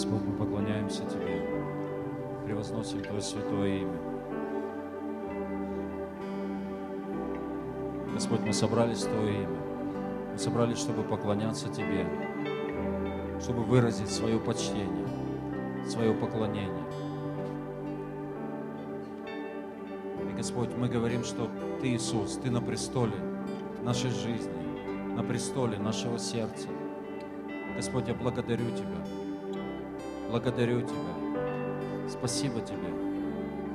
Господь, мы поклоняемся Тебе, превозносим Твое святое имя. Господь, мы собрались в Твое имя. Мы собрались, чтобы поклоняться Тебе, чтобы выразить свое почтение, свое поклонение. И, Господь, мы говорим, что Ты, Иисус, Ты на престоле нашей жизни, на престоле нашего сердца. Господь, я благодарю Тебя. Благодарю Тебя. Спасибо Тебе.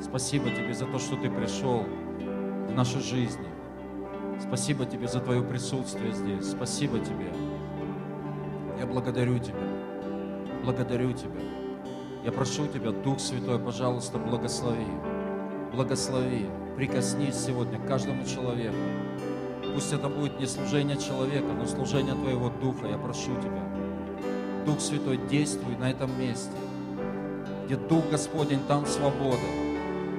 Спасибо Тебе за то, что Ты пришел в нашей жизни. Спасибо Тебе за Твое присутствие здесь. Спасибо Тебе. Я благодарю Тебя. Благодарю Тебя. Я прошу Тебя, Дух Святой, пожалуйста, благослови. Благослови. Прикоснись сегодня к каждому человеку. Пусть это будет не служение человека, но служение Твоего Духа. Я прошу Тебя. Дух Святой, действуй на этом месте. Где Дух Господень, там свобода.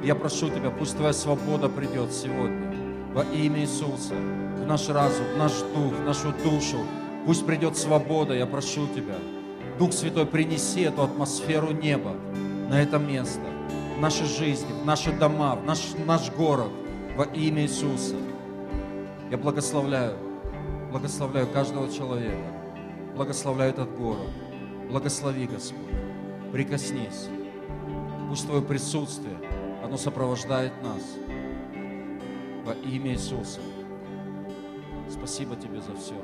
Я прошу Тебя, пусть Твоя свобода придет сегодня во имя Иисуса в наш разум, в наш дух, в нашу душу. Пусть придет свобода, я прошу Тебя. Дух Святой, принеси эту атмосферу неба на это место, в нашей жизни, в наши дома, в наш, в наш город, во имя Иисуса. Я благословляю, благословляю каждого человека, благословляю этот город. Благослови, Господь, прикоснись. Пусть Твое присутствие, оно сопровождает нас во имя Иисуса. Спасибо Тебе за все.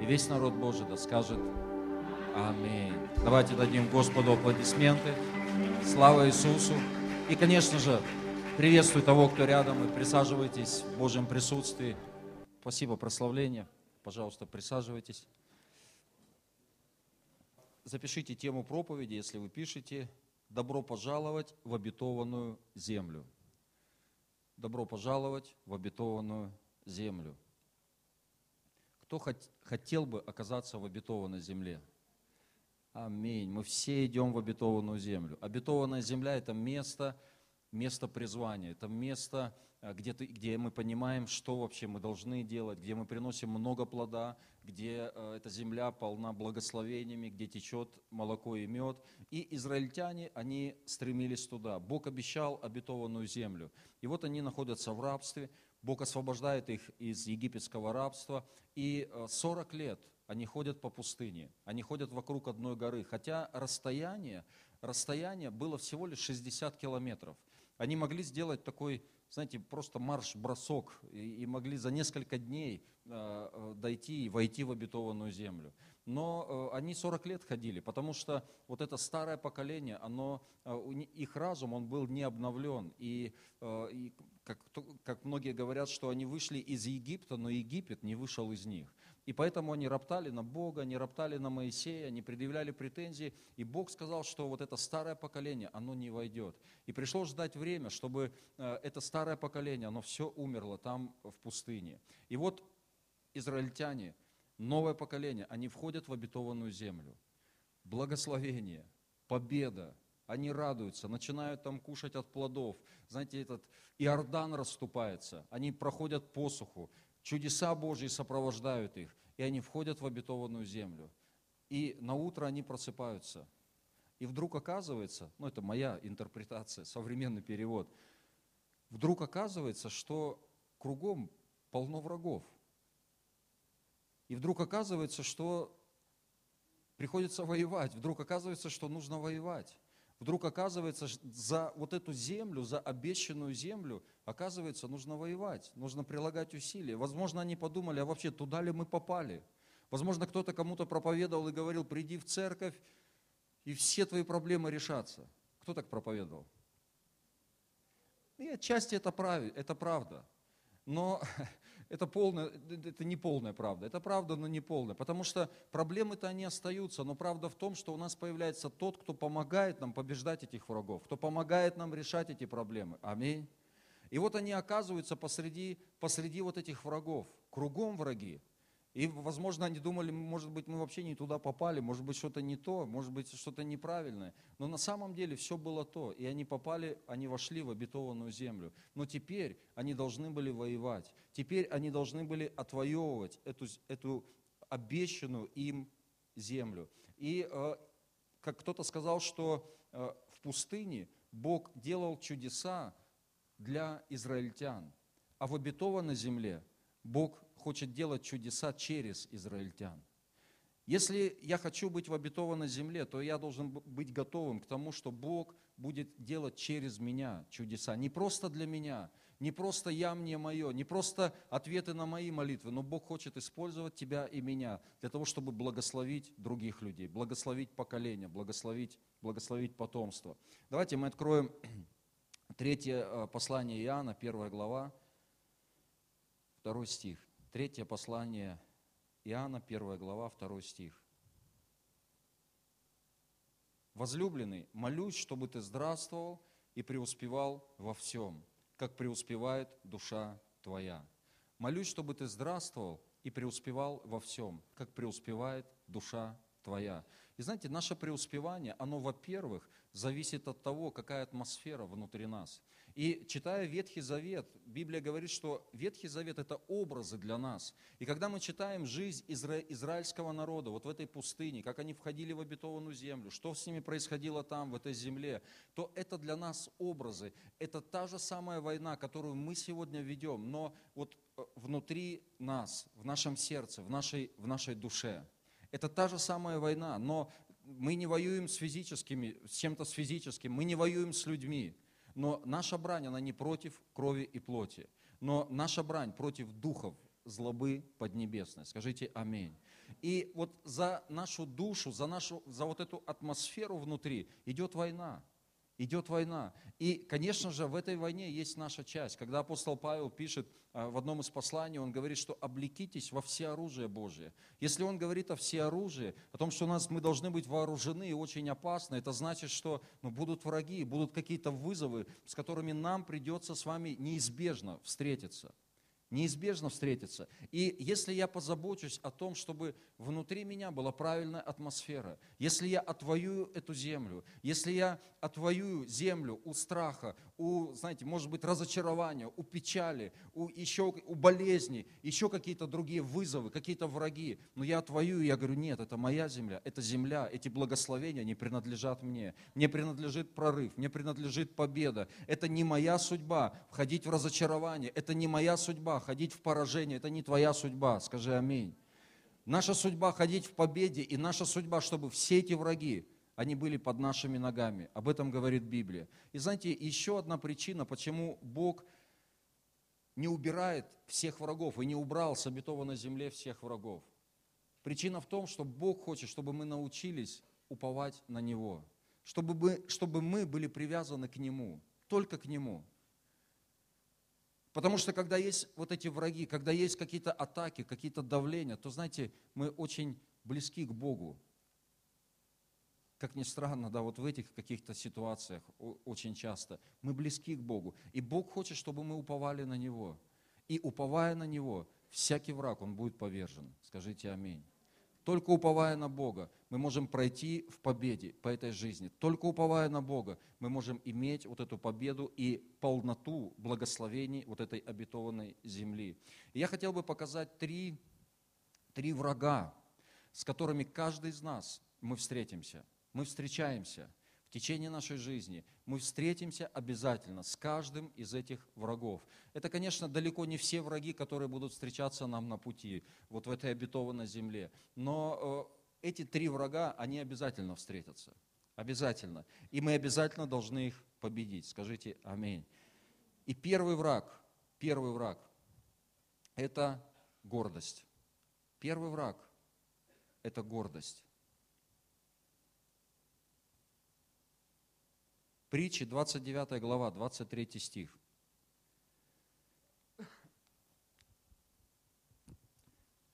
И весь народ Божий да скажет Аминь. Давайте дадим Господу аплодисменты. Слава Иисусу. И, конечно же, приветствую того, кто рядом, и присаживайтесь в Божьем присутствии. Спасибо, прославление. Пожалуйста, присаживайтесь. Запишите тему проповеди, если вы пишете. Добро пожаловать в обетованную землю. Добро пожаловать в обетованную землю. Кто хотел бы оказаться в обетованной земле? Аминь. Мы все идем в обетованную землю. Обетованная земля – это место, место призвания, это место, где, ты, где мы понимаем, что вообще мы должны делать, где мы приносим много плода, где э, эта земля полна благословениями, где течет молоко и мед. И израильтяне, они стремились туда. Бог обещал обетованную землю. И вот они находятся в рабстве, Бог освобождает их из египетского рабства. И 40 э, лет они ходят по пустыне, они ходят вокруг одной горы, хотя расстояние, расстояние было всего лишь 60 километров. Они могли сделать такой знаете, просто марш-бросок, и, и могли за несколько дней э, э дойти и войти в обетованную землю. Но э, они 40 лет ходили, потому что вот это старое поколение, оно, э, их разум, он был не обновлен. И, э, и как, как многие говорят, что они вышли из Египта, но Египет не вышел из них. И поэтому они роптали на Бога, они роптали на Моисея, они предъявляли претензии. И Бог сказал, что вот это старое поколение, оно не войдет. И пришло ждать время, чтобы э, это старое поколение, оно все умерло там в пустыне. И вот израильтяне, новое поколение, они входят в обетованную землю. Благословение, победа, они радуются, начинают там кушать от плодов. Знаете, этот Иордан расступается, они проходят посуху, Чудеса Божьи сопровождают их, и они входят в обетованную землю. И на утро они просыпаются. И вдруг оказывается, ну это моя интерпретация, современный перевод, вдруг оказывается, что кругом полно врагов. И вдруг оказывается, что приходится воевать. Вдруг оказывается, что нужно воевать. Вдруг оказывается, за вот эту землю, за обещанную землю, оказывается, нужно воевать, нужно прилагать усилия. Возможно, они подумали, а вообще туда ли мы попали? Возможно, кто-то кому-то проповедовал и говорил, приди в церковь, и все твои проблемы решатся. Кто так проповедовал? И отчасти это, прав, это правда. Но это, полная, это не полная правда. Это правда, но не полная. Потому что проблемы-то они остаются. Но правда в том, что у нас появляется тот, кто помогает нам побеждать этих врагов, кто помогает нам решать эти проблемы. Аминь. И вот они оказываются посреди, посреди вот этих врагов. Кругом враги. И, возможно, они думали, может быть, мы вообще не туда попали, может быть, что-то не то, может быть, что-то неправильное. Но на самом деле все было то. И они попали, они вошли в обетованную землю. Но теперь они должны были воевать. Теперь они должны были отвоевывать эту, эту обещанную им землю. И э, как кто-то сказал, что э, в пустыне Бог делал чудеса для израильтян, а в обетованной земле Бог хочет делать чудеса через израильтян. Если я хочу быть в обетованной земле, то я должен быть готовым к тому, что Бог будет делать через меня чудеса. Не просто для меня, не просто я мне мое, не просто ответы на мои молитвы, но Бог хочет использовать тебя и меня для того, чтобы благословить других людей, благословить поколение, благословить, благословить потомство. Давайте мы откроем третье э, послание Иоанна, первая глава, второй стих. Третье послание Иоанна, 1 глава, 2 стих. Возлюбленный, молюсь, чтобы ты здравствовал и преуспевал во всем, как преуспевает душа твоя. Молюсь, чтобы ты здравствовал и преуспевал во всем, как преуспевает душа твоя. И знаете, наше преуспевание, оно, во-первых, зависит от того, какая атмосфера внутри нас – и читая Ветхий Завет, Библия говорит, что Ветхий Завет – это образы для нас. И когда мы читаем жизнь изра... израильского народа вот в этой пустыне, как они входили в обетованную землю, что с ними происходило там, в этой земле, то это для нас образы. Это та же самая война, которую мы сегодня ведем, но вот э, внутри нас, в нашем сердце, в нашей, в нашей душе. Это та же самая война, но мы не воюем с физическими, с чем-то с физическим, мы не воюем с людьми. Но наша брань, она не против крови и плоти, но наша брань против духов злобы поднебесной. Скажите аминь. И вот за нашу душу, за, нашу, за вот эту атмосферу внутри идет война идет война. И, конечно же, в этой войне есть наша часть. Когда апостол Павел пишет а, в одном из посланий, он говорит, что облекитесь во всеоружие Божие. Если он говорит о всеоружии, о том, что у нас мы должны быть вооружены и очень опасны, это значит, что ну, будут враги, будут какие-то вызовы, с которыми нам придется с вами неизбежно встретиться неизбежно встретиться. И если я позабочусь о том, чтобы внутри меня была правильная атмосфера, если я отвоюю эту землю, если я отвоюю землю у страха, у, знаете, может быть, разочарования, у печали, у, еще, у болезни, еще какие-то другие вызовы, какие-то враги, но я отвоюю, я говорю, нет, это моя земля, это земля, эти благословения не принадлежат мне, мне принадлежит прорыв, мне принадлежит победа, это не моя судьба входить в разочарование, это не моя судьба ходить в поражение, это не твоя судьба, скажи аминь. Наша судьба ходить в победе, и наша судьба, чтобы все эти враги, они были под нашими ногами. Об этом говорит Библия. И знаете, еще одна причина, почему Бог не убирает всех врагов и не убрал с обетованной земле всех врагов. Причина в том, что Бог хочет, чтобы мы научились уповать на Него, чтобы мы, чтобы мы были привязаны к Нему, только к Нему. Потому что когда есть вот эти враги, когда есть какие-то атаки, какие-то давления, то, знаете, мы очень близки к Богу как ни странно, да, вот в этих каких-то ситуациях очень часто мы близки к Богу. И Бог хочет, чтобы мы уповали на Него. И уповая на Него, всякий враг, он будет повержен. Скажите аминь. Только уповая на Бога, мы можем пройти в победе по этой жизни. Только уповая на Бога, мы можем иметь вот эту победу и полноту благословений вот этой обетованной земли. И я хотел бы показать три, три врага, с которыми каждый из нас мы встретимся – мы встречаемся в течение нашей жизни, мы встретимся обязательно с каждым из этих врагов. Это, конечно, далеко не все враги, которые будут встречаться нам на пути, вот в этой обетованной земле. Но э, эти три врага, они обязательно встретятся. Обязательно. И мы обязательно должны их победить. Скажите аминь. И первый враг, первый враг – это гордость. Первый враг – это гордость. Притчи, 29 глава, 23 стих.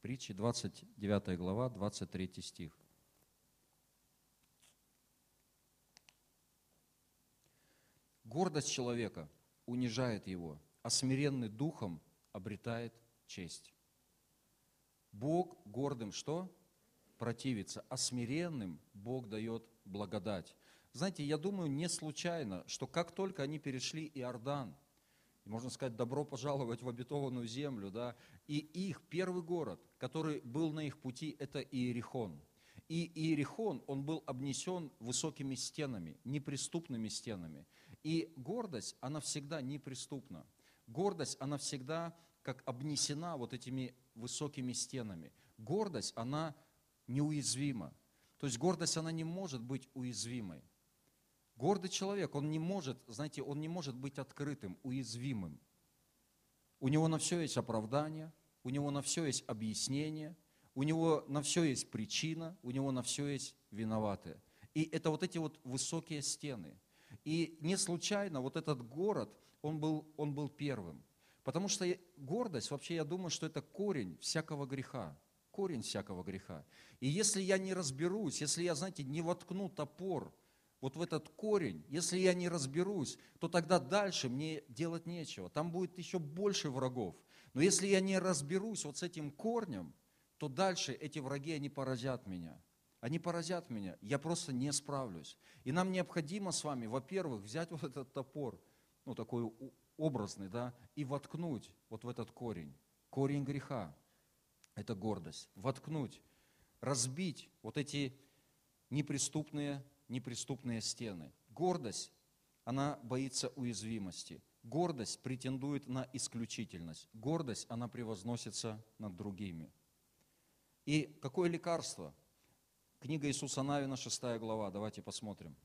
Притчи, 29 глава, 23 стих. Гордость человека унижает его, а смиренный духом обретает честь. Бог гордым что? Противится, а смиренным Бог дает благодать. Знаете, я думаю, не случайно, что как только они перешли Иордан, можно сказать, добро пожаловать в обетованную землю, да, и их первый город, который был на их пути, это Иерихон. И Иерихон, он был обнесен высокими стенами, неприступными стенами. И гордость, она всегда неприступна. Гордость, она всегда как обнесена вот этими высокими стенами. Гордость, она неуязвима. То есть гордость, она не может быть уязвимой. Гордый человек, он не может, знаете, он не может быть открытым, уязвимым. У него на все есть оправдание, у него на все есть объяснение, у него на все есть причина, у него на все есть виноватые. И это вот эти вот высокие стены. И не случайно вот этот город, он был, он был первым. Потому что гордость, вообще я думаю, что это корень всякого греха. Корень всякого греха. И если я не разберусь, если я, знаете, не воткну топор вот в этот корень, если я не разберусь, то тогда дальше мне делать нечего. Там будет еще больше врагов. Но если я не разберусь вот с этим корнем, то дальше эти враги, они поразят меня. Они поразят меня, я просто не справлюсь. И нам необходимо с вами, во-первых, взять вот этот топор, ну такой образный, да, и воткнуть вот в этот корень. Корень греха – это гордость. Воткнуть, разбить вот эти неприступные, неприступные стены. Гордость, она боится уязвимости. Гордость претендует на исключительность. Гордость, она превозносится над другими – и какое лекарство? Книга Иисуса Навина, 6 глава. Давайте посмотрим.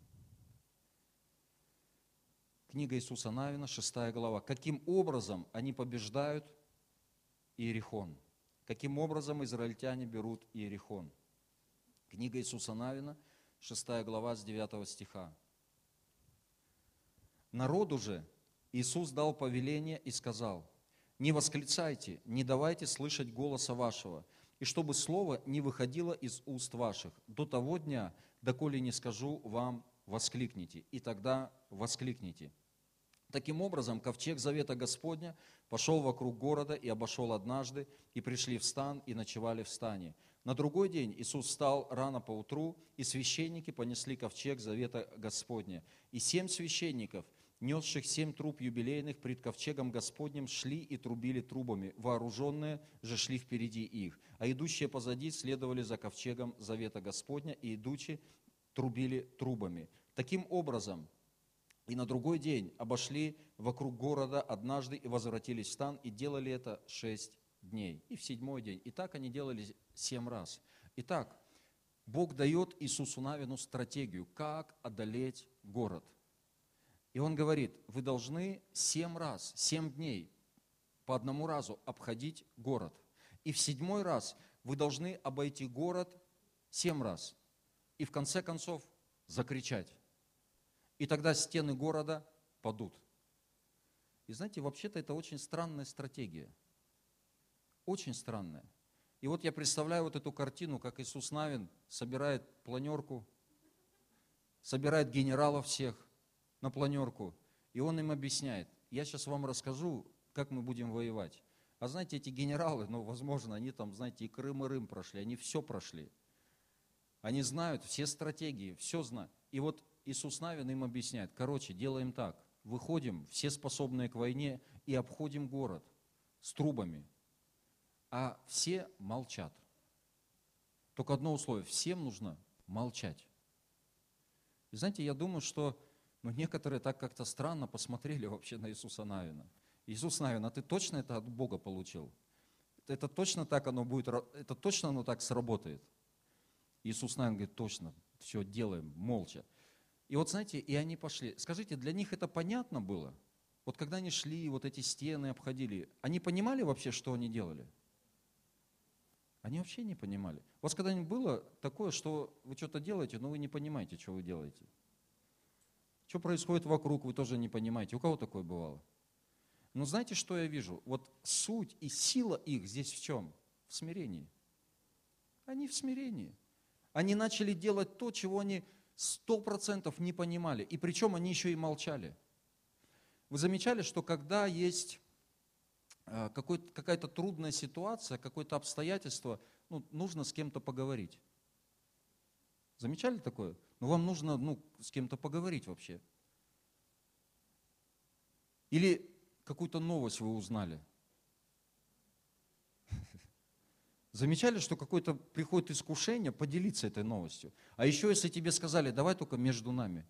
Книга Иисуса Навина, 6 глава. Каким образом они побеждают Иерихон? Каким образом израильтяне берут Иерихон? Книга Иисуса Навина, 6 глава с 9 стиха. Народу же Иисус дал повеление и сказал, не восклицайте, не давайте слышать голоса вашего – и чтобы слово не выходило из уст ваших до того дня, доколе не скажу вам, воскликните, и тогда воскликните. Таким образом, ковчег завета Господня пошел вокруг города и обошел однажды, и пришли в стан, и ночевали в стане. На другой день Иисус встал рано по утру, и священники понесли ковчег завета Господня. И семь священников – несших семь труб юбилейных пред ковчегом Господним, шли и трубили трубами, вооруженные же шли впереди их, а идущие позади следовали за ковчегом завета Господня, и идучи трубили трубами. Таким образом, и на другой день обошли вокруг города однажды и возвратились в стан, и делали это шесть дней. И в седьмой день. И так они делали семь раз. Итак, Бог дает Иисусу Навину стратегию, как одолеть город – и он говорит, вы должны семь раз, семь дней по одному разу обходить город. И в седьмой раз вы должны обойти город семь раз. И в конце концов закричать. И тогда стены города падут. И знаете, вообще-то это очень странная стратегия. Очень странная. И вот я представляю вот эту картину, как Иисус Навин собирает планерку, собирает генералов всех, на планерку, и он им объясняет, я сейчас вам расскажу, как мы будем воевать. А знаете, эти генералы, ну, возможно, они там, знаете, и Крым, и Рым прошли, они все прошли. Они знают все стратегии, все знают. И вот Иисус Навин им объясняет, короче, делаем так, выходим, все способные к войне, и обходим город с трубами. А все молчат. Только одно условие, всем нужно молчать. И знаете, я думаю, что но некоторые так как-то странно посмотрели вообще на Иисуса Навина. Иисус Навин, а ты точно это от Бога получил? Это точно так оно будет, это точно оно так сработает? Иисус Навин говорит, точно, все делаем, молча. И вот знаете, и они пошли. Скажите, для них это понятно было? Вот когда они шли, вот эти стены обходили, они понимали вообще, что они делали? Они вообще не понимали. У вас когда-нибудь было такое, что вы что-то делаете, но вы не понимаете, что вы делаете? Что происходит вокруг, вы тоже не понимаете. У кого такое бывало? Но знаете, что я вижу? Вот суть и сила их здесь в чем? В смирении. Они в смирении. Они начали делать то, чего они сто процентов не понимали. И причем они еще и молчали. Вы замечали, что когда есть какая-то трудная ситуация, какое-то обстоятельство, ну, нужно с кем-то поговорить. Замечали такое? Ну, вам нужно ну, с кем-то поговорить вообще. Или какую-то новость вы узнали. Замечали, что какое-то приходит искушение поделиться этой новостью? А еще если тебе сказали, давай только между нами.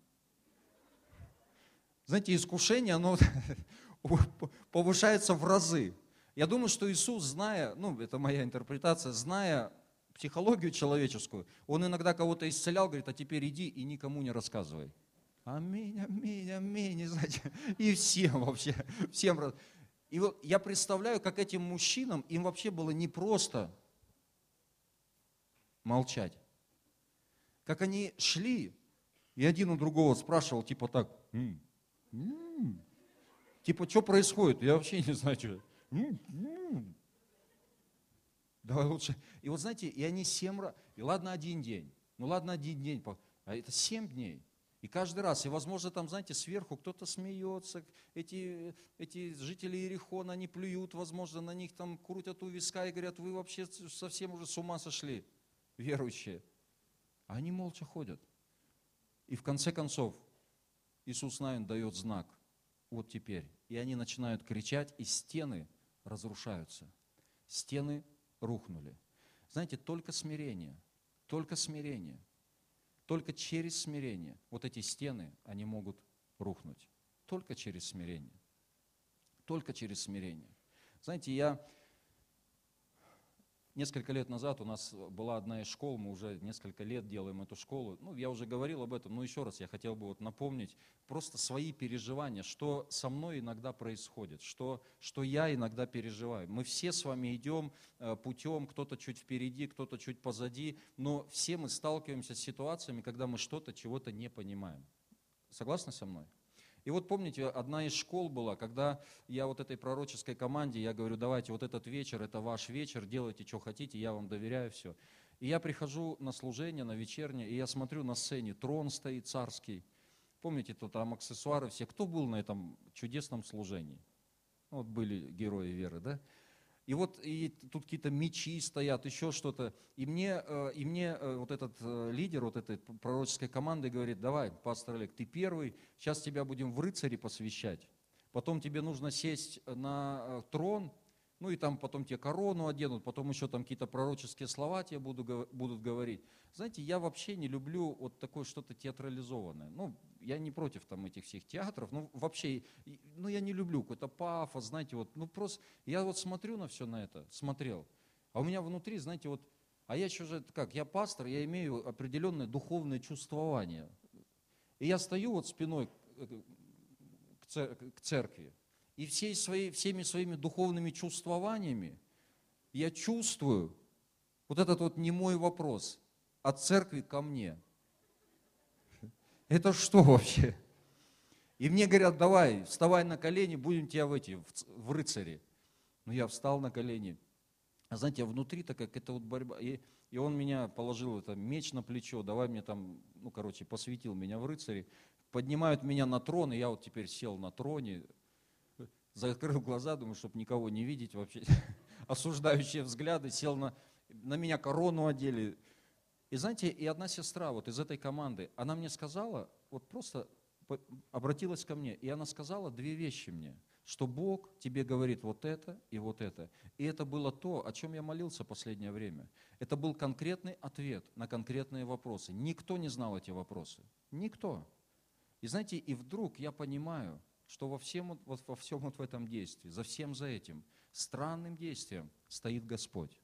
Знаете, искушение, оно повышается в разы. Я думаю, что Иисус, зная, ну, это моя интерпретация, зная психологию человеческую, он иногда кого-то исцелял, говорит, а теперь иди и никому не рассказывай. Аминь, аминь, аминь, знаете, и всем вообще, всем. И вот я представляю, как этим мужчинам, им вообще было непросто молчать. Как они шли, и один у другого спрашивал, типа так, м-м, м-м". Типа, что происходит? Я вообще не знаю, что. М-м". Давай лучше. И вот знаете, и они семь раз, и ладно один день, ну ладно один день, а это семь дней. И каждый раз, и возможно там, знаете, сверху кто-то смеется, эти, эти жители Иерихона, они плюют, возможно, на них там крутят у виска и говорят, вы вообще совсем уже с ума сошли верующие. А они молча ходят. И в конце концов Иисус Навин дает знак. Вот теперь. И они начинают кричать, и стены разрушаются. Стены рухнули. Знаете, только смирение, только смирение, только через смирение вот эти стены, они могут рухнуть. Только через смирение. Только через смирение. Знаете, я Несколько лет назад у нас была одна из школ, мы уже несколько лет делаем эту школу. Ну, я уже говорил об этом, но еще раз я хотел бы вот напомнить просто свои переживания, что со мной иногда происходит, что, что я иногда переживаю. Мы все с вами идем э, путем, кто-то чуть впереди, кто-то чуть позади, но все мы сталкиваемся с ситуациями, когда мы что-то, чего-то не понимаем. Согласны со мной? И вот помните, одна из школ была, когда я вот этой пророческой команде, я говорю, давайте вот этот вечер, это ваш вечер, делайте, что хотите, я вам доверяю все. И я прихожу на служение, на вечернее, и я смотрю на сцене, трон стоит царский. Помните, то там аксессуары все. Кто был на этом чудесном служении? Вот были герои веры, да? И вот и тут какие-то мечи стоят, еще что-то. И мне, э, и мне э, вот этот э, лидер вот этой пророческой команды говорит, давай, пастор Олег, ты первый, сейчас тебя будем в рыцари посвящать. Потом тебе нужно сесть на трон, ну и там потом тебе корону оденут, потом еще там какие-то пророческие слова тебе буду, будут говорить. Знаете, я вообще не люблю вот такое что-то театрализованное. Ну, я не против там этих всех театров, ну вообще, ну я не люблю какой-то пафос, знаете, вот, ну просто, я вот смотрю на все на это, смотрел, а у меня внутри, знаете, вот, а я еще же, как, я пастор, я имею определенное духовное чувствование. И я стою вот спиной к церкви, и всей своей, всеми своими духовными чувствованиями я чувствую вот этот вот не мой вопрос от церкви ко мне. Это что вообще? И мне говорят, давай, вставай на колени, будем тебя в эти, в, в рыцари. Ну, я встал на колени. А знаете, внутри такая какая-то вот борьба. И, и он меня положил это меч на плечо, давай мне там, ну, короче, посвятил меня в рыцари. Поднимают меня на трон, и я вот теперь сел на троне, закрыл глаза, думаю, чтобы никого не видеть вообще, осуждающие взгляды, сел на, на меня корону одели. И знаете, и одна сестра вот из этой команды, она мне сказала, вот просто обратилась ко мне, и она сказала две вещи мне, что Бог тебе говорит вот это и вот это. И это было то, о чем я молился последнее время. Это был конкретный ответ на конкретные вопросы. Никто не знал эти вопросы. Никто. И знаете, и вдруг я понимаю, что во всем, вот, во всем вот в этом действии, за всем за этим странным действием стоит Господь.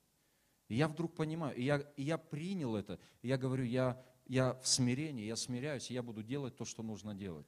И я вдруг понимаю, и я, и я принял это, и я говорю, я, я в смирении, я смиряюсь, и я буду делать то, что нужно делать.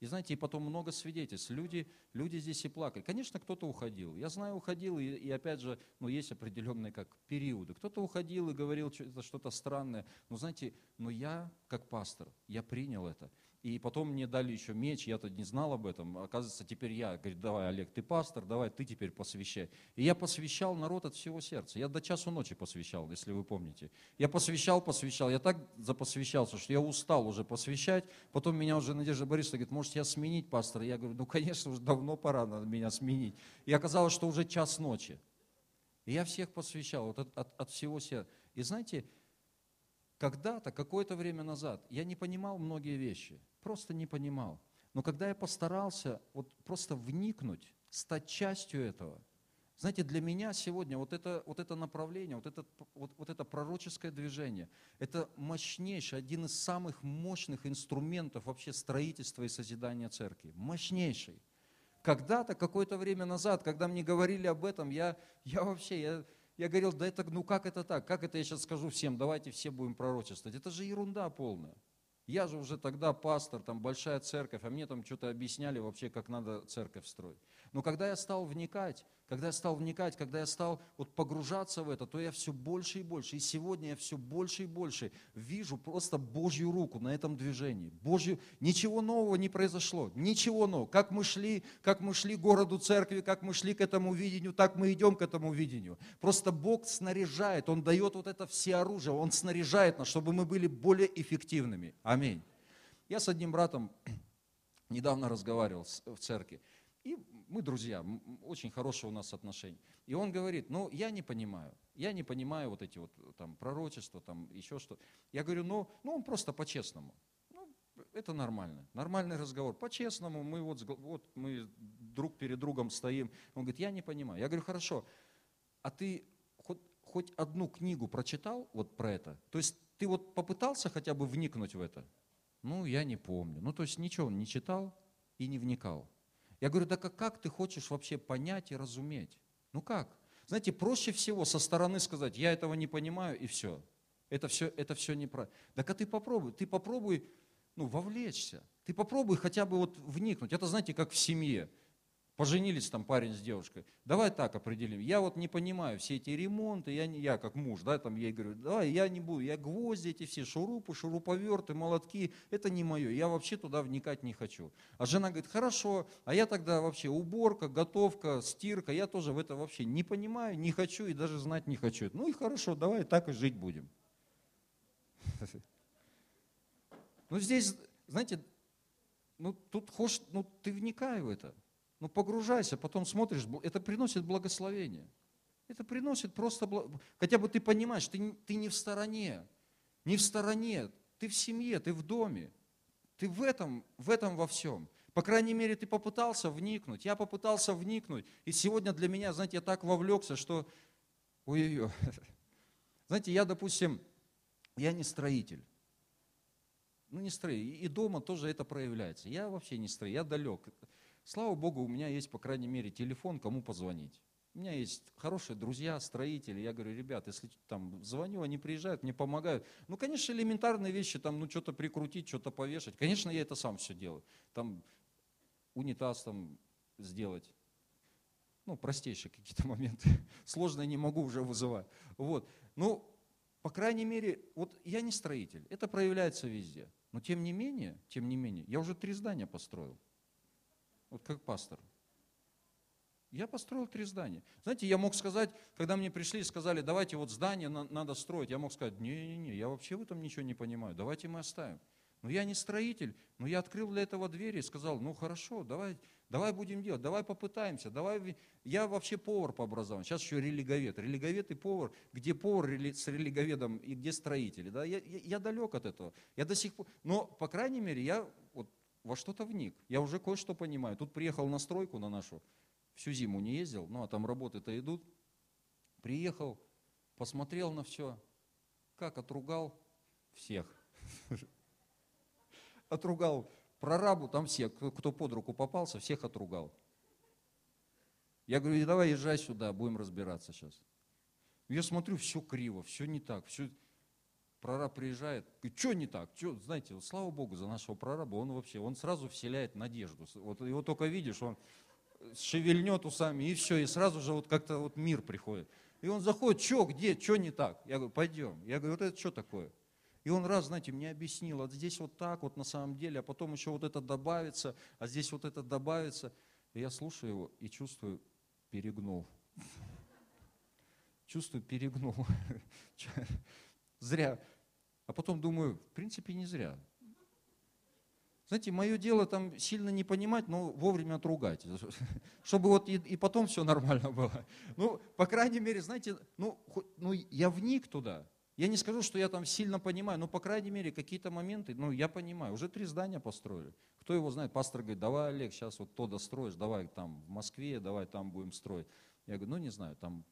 И знаете, и потом много свидетельств. Люди, люди здесь и плакали. Конечно, кто-то уходил. Я знаю, уходил, и, и опять же, ну, есть определенные как периоды. Кто-то уходил и говорил что-то странное. Но знаете, но я, как пастор, я принял это. И потом мне дали еще меч, я-то не знал об этом. Оказывается, теперь я, говорит, давай, Олег, ты пастор, давай ты теперь посвящай. И я посвящал народ от всего сердца. Я до часу ночи посвящал, если вы помните. Я посвящал, посвящал. Я так запосвящался, что я устал уже посвящать. Потом меня уже Надежда Борисовна говорит, может, я сменить пастора? Я говорю, ну, конечно, уже давно пора меня сменить. И оказалось, что уже час ночи. И я всех посвящал вот от, от, от всего сердца. И знаете, когда-то, какое-то время назад, я не понимал многие вещи, просто не понимал. Но когда я постарался вот просто вникнуть, стать частью этого, Знаете, для меня сегодня вот это, вот это направление, вот это, вот, вот это пророческое движение, это мощнейший, один из самых мощных инструментов вообще строительства и созидания церкви. Мощнейший. Когда-то, какое-то время назад, когда мне говорили об этом, я, я вообще, я, я говорил, да это, ну как это так? Как это я сейчас скажу всем, давайте все будем пророчествовать? Это же ерунда полная. Я же уже тогда пастор, там большая церковь, а мне там что-то объясняли вообще, как надо церковь строить. Но когда я стал вникать, когда я стал вникать, когда я стал вот погружаться в это, то я все больше и больше. И сегодня я все больше и больше вижу просто Божью руку на этом движении. Божью... Ничего нового не произошло. Ничего нового. Как мы шли, как мы шли к городу церкви, как мы шли к этому видению, так мы идем к этому видению. Просто Бог снаряжает, Он дает вот это все оружие, Он снаряжает нас, чтобы мы были более эффективными. Аминь. Я с одним братом недавно разговаривал в церкви. И мы друзья, очень хорошие у нас отношения. И он говорит, ну, я не понимаю, я не понимаю вот эти вот там пророчества, там еще что. Я говорю, ну, ну он просто по-честному. Ну, это нормально, нормальный разговор. По-честному, мы вот, вот мы друг перед другом стоим. Он говорит, я не понимаю. Я говорю, хорошо, а ты хоть, хоть одну книгу прочитал вот про это? То есть ты вот попытался хотя бы вникнуть в это? Ну, я не помню. Ну, то есть ничего он не читал и не вникал. Я говорю, да как, как ты хочешь вообще понять и разуметь? Ну как? Знаете, проще всего со стороны сказать, я этого не понимаю, и все. Это все, это все неправильно. Так а ты попробуй, ты попробуй ну, вовлечься. Ты попробуй хотя бы вот вникнуть. Это, знаете, как в семье. Поженились там парень с девушкой. Давай так определим. Я вот не понимаю все эти ремонты, я, не, я как муж, да, там я говорю, давай я не буду, я гвозди эти все, шурупы, шуруповерты, молотки, это не мое, я вообще туда вникать не хочу. А жена говорит, хорошо, а я тогда вообще уборка, готовка, стирка, я тоже в это вообще не понимаю, не хочу и даже знать не хочу. Ну и хорошо, давай так и жить будем. Ну здесь, знаете, ну тут хочешь, ну ты вникай в это. Ну погружайся, потом смотришь, это приносит благословение. Это приносит просто, хотя бы ты понимаешь, ты, ты не в стороне, не в стороне, ты в семье, ты в доме, ты в этом, в этом во всем. По крайней мере, ты попытался вникнуть, я попытался вникнуть, и сегодня для меня, знаете, я так вовлекся, что, ой-ой-ой, знаете, я, допустим, я не строитель, ну не строитель, и дома тоже это проявляется, я вообще не строитель, я далек, Слава Богу, у меня есть, по крайней мере, телефон, кому позвонить. У меня есть хорошие друзья, строители. Я говорю, ребят, если там звоню, они приезжают, мне помогают. Ну, конечно, элементарные вещи, там, ну, что-то прикрутить, что-то повешать. Конечно, я это сам все делаю. Там унитаз там сделать. Ну, простейшие какие-то моменты. Сложные не могу уже вызывать. Вот. Ну, по крайней мере, вот я не строитель. Это проявляется везде. Но тем не менее, тем не менее, я уже три здания построил вот как пастор. Я построил три здания. Знаете, я мог сказать, когда мне пришли и сказали, давайте вот здание надо строить, я мог сказать, не-не-не, я вообще в этом ничего не понимаю, давайте мы оставим. Но я не строитель, но я открыл для этого двери и сказал, ну хорошо, давай, давай будем делать, давай попытаемся, давай. Я вообще повар по образованию, сейчас еще религовед. Религовед и повар, где повар с религоведом и где строители. Да? Я, я, я далек от этого. Я до сих пор, но, по крайней мере, я вот во что-то вник. Я уже кое-что понимаю. Тут приехал на стройку на нашу, всю зиму не ездил, ну а там работы-то идут. Приехал, посмотрел на все, как отругал всех. Отругал прорабу, там всех, кто под руку попался, всех отругал. Я говорю, давай езжай сюда, будем разбираться сейчас. Я смотрю, все криво, все не так, все прораб приезжает, и что не так? Что, знаете, вот, слава Богу за нашего прораба, он вообще, он сразу вселяет надежду. Вот его только видишь, он шевельнет усами, и все, и сразу же вот как-то вот мир приходит. И он заходит, что, где, что не так? Я говорю, пойдем. Я говорю, вот это что такое? И он раз, знаете, мне объяснил, вот здесь вот так вот на самом деле, а потом еще вот это добавится, а здесь вот это добавится. И я слушаю его и чувствую, перегнул. Чувствую, перегнул. Зря. А потом думаю, в принципе, не зря. Знаете, мое дело там сильно не понимать, но вовремя отругать, чтобы вот и, и потом все нормально было. Ну, по крайней мере, знаете, ну, ну, я вник туда. Я не скажу, что я там сильно понимаю, но, по крайней мере, какие-то моменты, ну, я понимаю. Уже три здания построили. Кто его знает? Пастор говорит, давай, Олег, сейчас вот то достроишь, давай там в Москве, давай там будем строить. Я говорю, ну не знаю, там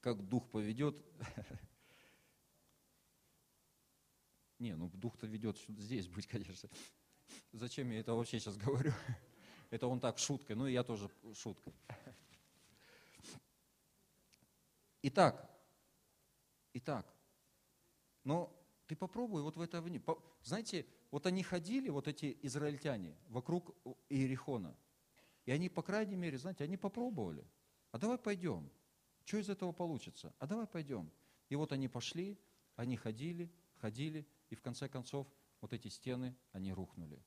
как дух поведет. Не, ну дух-то ведет здесь быть, конечно. Зачем я это вообще сейчас говорю? Это он так шуткой, ну и я тоже шуткой. Итак, итак, но ты попробуй вот в это вне. Знаете, вот они ходили, вот эти израильтяне, вокруг Иерихона, и они, по крайней мере, знаете, они попробовали. А давай пойдем. Что из этого получится? А давай пойдем. И вот они пошли, они ходили, ходили, и в конце концов вот эти стены, они рухнули.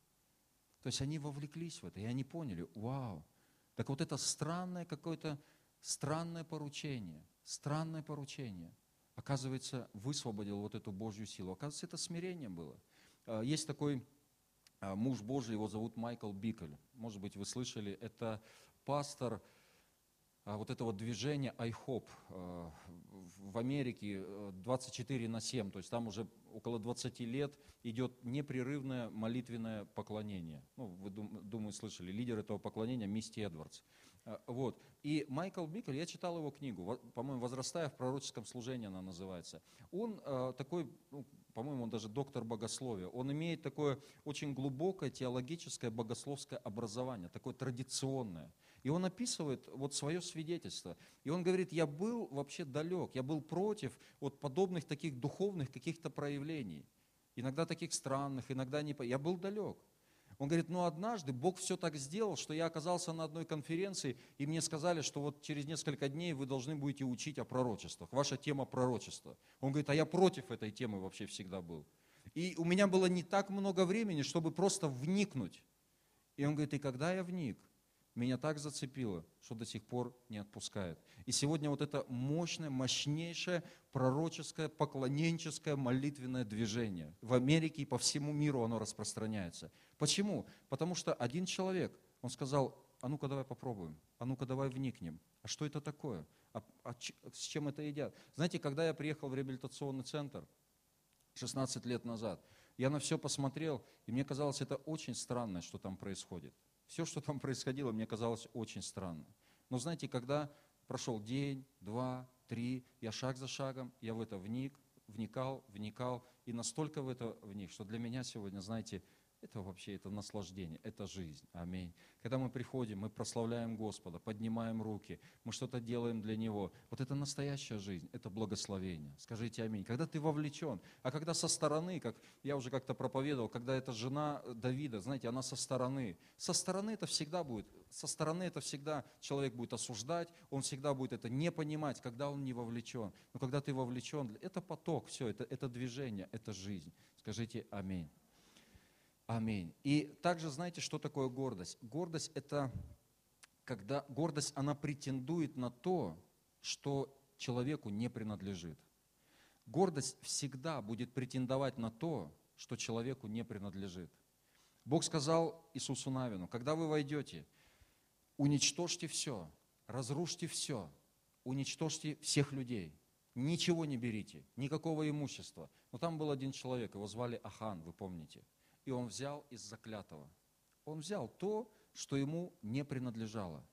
То есть они вовлеклись в это, и они поняли, вау, так вот это странное какое-то, странное поручение, странное поручение, оказывается, высвободил вот эту Божью силу. Оказывается, это смирение было. А, есть такой а, муж Божий, его зовут Майкл Бикель. Может быть, вы слышали, это пастор а, вот этого движения IHOP в Америке 24 на 7, то есть там уже около 20 лет идет непрерывное молитвенное поклонение. Ну, вы, думаю, слышали, лидер этого поклонения Мисти Эдвардс. А, вот. И Майкл Бикель, я читал его книгу, по-моему, «Возрастая в пророческом служении» она называется. Он э, такой, ну, по-моему, он даже доктор богословия. Он имеет такое очень глубокое теологическое богословское образование, такое традиционное. И он описывает вот свое свидетельство. И он говорит, я был вообще далек, я был против вот подобных таких духовных каких-то проявлений. Иногда таких странных, иногда не... Я был далек. Он говорит, ну однажды Бог все так сделал, что я оказался на одной конференции, и мне сказали, что вот через несколько дней вы должны будете учить о пророчествах. Ваша тема пророчества. Он говорит, а я против этой темы вообще всегда был. И у меня было не так много времени, чтобы просто вникнуть. И он говорит, и когда я вник, меня так зацепило, что до сих пор не отпускает. И сегодня вот это мощное, мощнейшее пророческое, поклоненческое, молитвенное движение. В Америке и по всему миру оно распространяется. Почему? Потому что один человек, он сказал, а ну-ка давай попробуем, а ну-ка давай вникнем. А что это такое? А, а с чем это едят? Знаете, когда я приехал в реабилитационный центр 16 лет назад, я на все посмотрел, и мне казалось, это очень странное, что там происходит. Все, что там происходило, мне казалось очень странно. Но знаете, когда прошел день, два, три, я шаг за шагом, я в это вник, вникал, вникал, и настолько в это вник, что для меня сегодня, знаете, это вообще, это наслаждение, это жизнь. Аминь. Когда мы приходим, мы прославляем Господа, поднимаем руки, мы что-то делаем для Него. Вот это настоящая жизнь, это благословение. Скажите аминь. Когда ты вовлечен, а когда со стороны, как я уже как-то проповедовал, когда это жена Давида, знаете, она со стороны. Со стороны это всегда будет, со стороны это всегда человек будет осуждать, он всегда будет это не понимать, когда он не вовлечен. Но когда ты вовлечен, это поток, все, это, это движение, это жизнь. Скажите аминь. Аминь. И также знаете, что такое гордость? Гордость – это когда гордость, она претендует на то, что человеку не принадлежит. Гордость всегда будет претендовать на то, что человеку не принадлежит. Бог сказал Иисусу Навину, когда вы войдете, уничтожьте все, разрушьте все, уничтожьте всех людей, ничего не берите, никакого имущества. Но там был один человек, его звали Ахан, вы помните – и он взял из заклятого. Он взял то, что ему не принадлежало.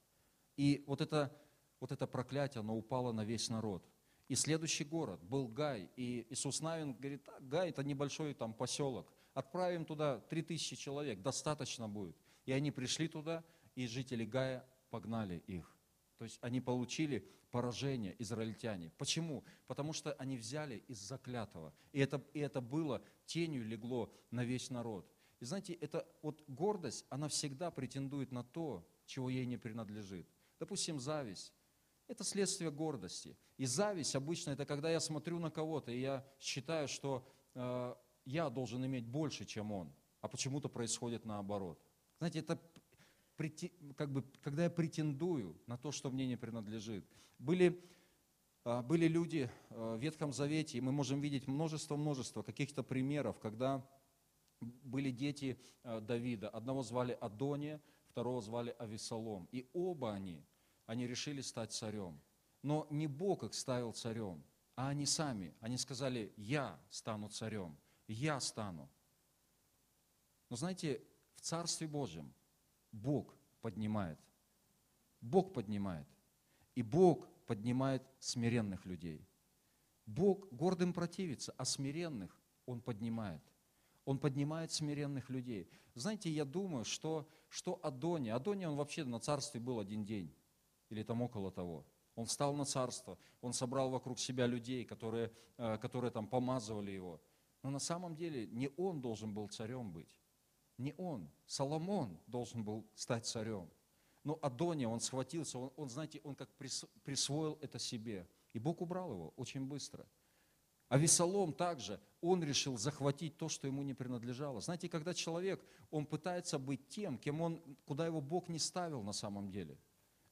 И вот это, вот это проклятие, оно упало на весь народ. И следующий город был Гай. И Иисус Навин говорит, а, Гай это небольшой там поселок. Отправим туда 3000 человек, достаточно будет. И они пришли туда, и жители Гая погнали их. То есть они получили поражение, израильтяне. Почему? Потому что они взяли из заклятого. И это, и это было, тенью легло на весь народ. И знаете, это вот гордость, она всегда претендует на то, чего ей не принадлежит. Допустим, зависть. Это следствие гордости. И зависть обычно это когда я смотрю на кого-то, и я считаю, что э, я должен иметь больше, чем он, а почему-то происходит наоборот. Знаете, это как бы, когда я претендую на то, что мне не принадлежит. Были, а, были люди а, в Ветхом Завете, и мы можем видеть множество-множество каких-то примеров, когда были дети а, Давида. Одного звали Адония, второго звали Авесолом. И оба они, они решили стать царем. Но не Бог их ставил царем, а они сами. Они сказали, я стану царем, я стану. Но знаете, в Царстве Божьем Бог поднимает. Бог поднимает. И Бог поднимает смиренных людей. Бог гордым противится, а смиренных Он поднимает. Он поднимает смиренных людей. Знаете, я думаю, что, что Адония, Адония, он вообще на царстве был один день, или там около того. Он встал на царство, он собрал вокруг себя людей, которые, э, которые там помазывали его. Но на самом деле не он должен был царем быть. Не он. Соломон должен был стать царем. Но Адония, он схватился, он, он знаете, он как присвоил это себе. И Бог убрал его очень быстро. А Весолом также, он решил захватить то, что ему не принадлежало. Знаете, когда человек, он пытается быть тем, кем он, куда его Бог не ставил на самом деле,